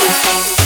you.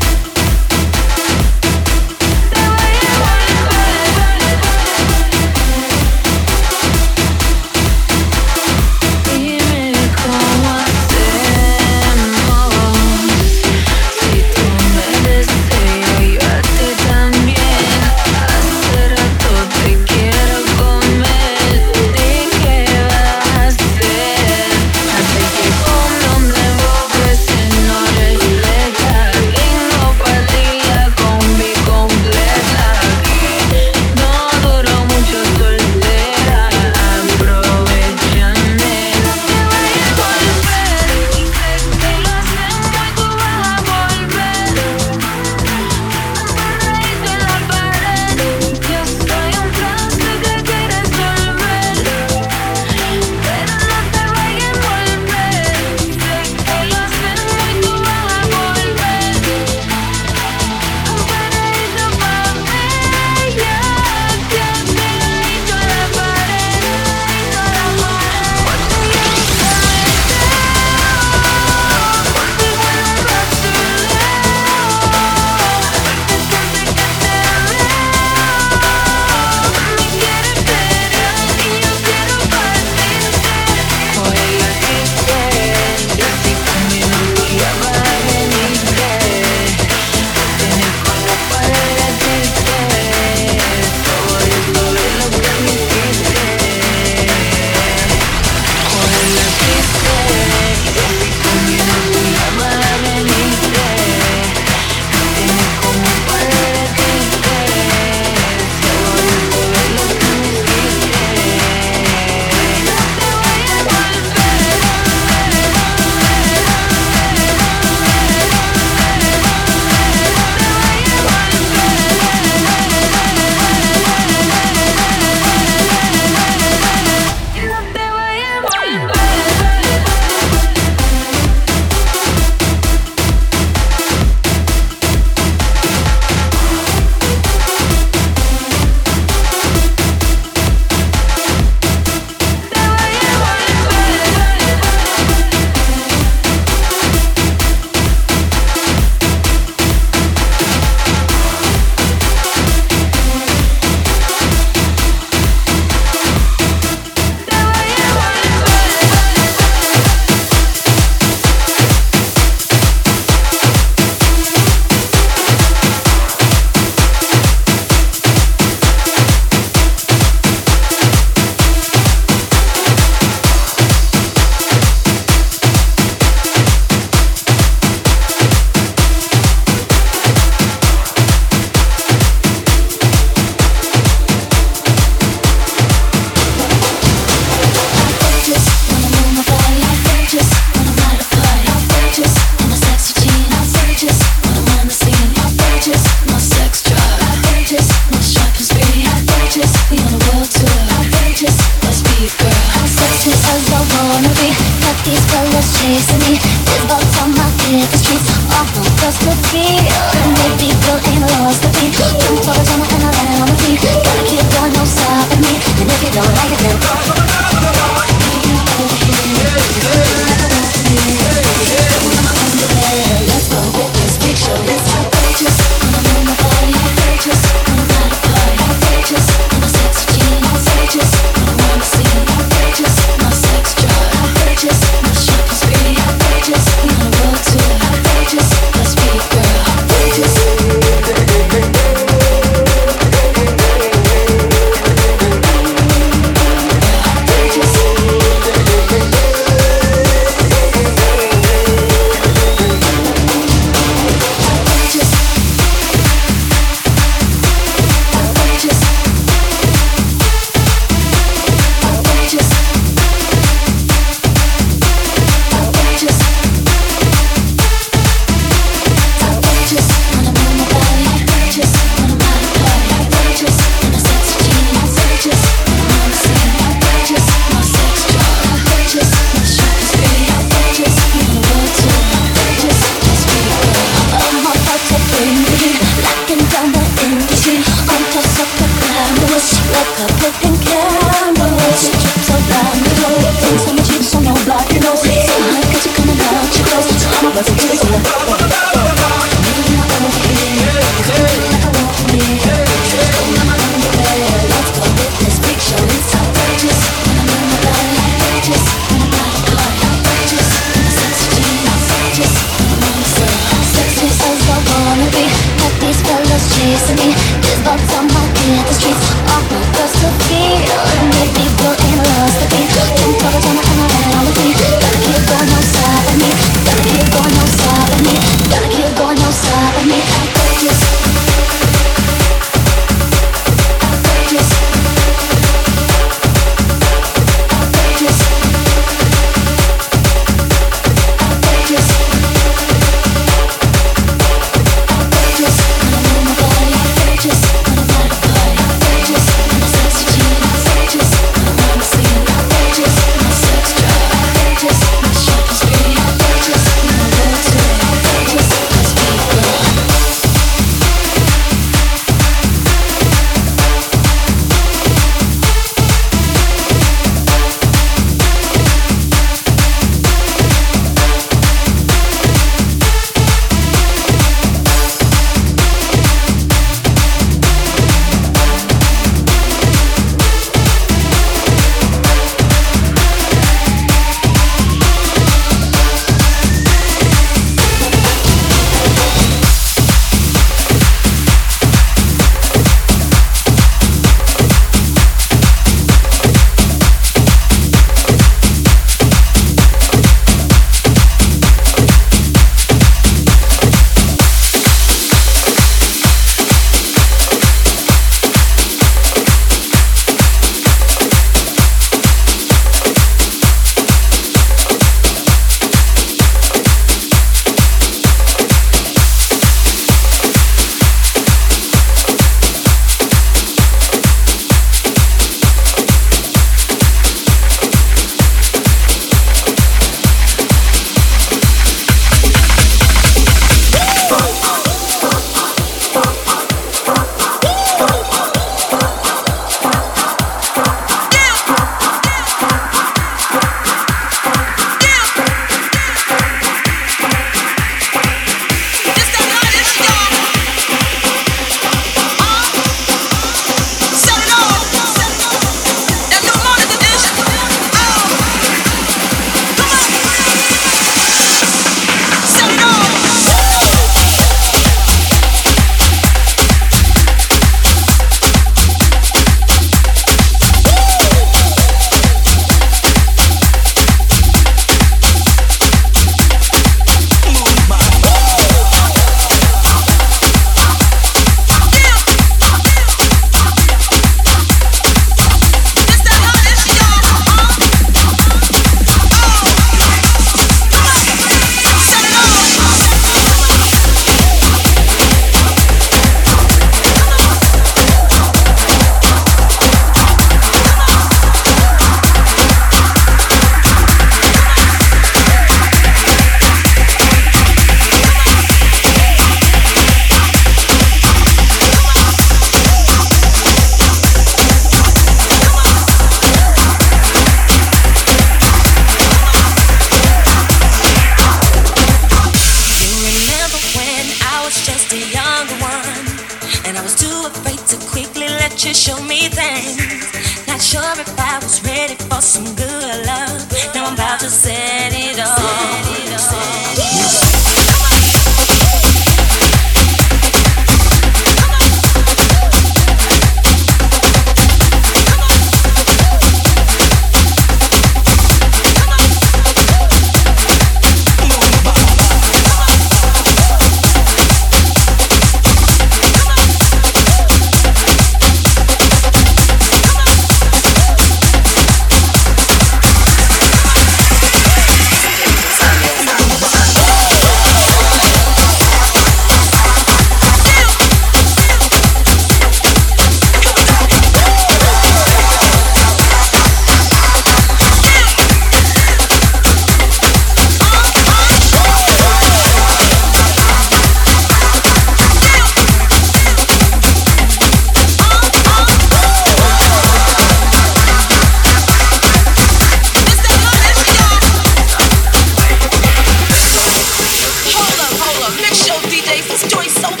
days. This so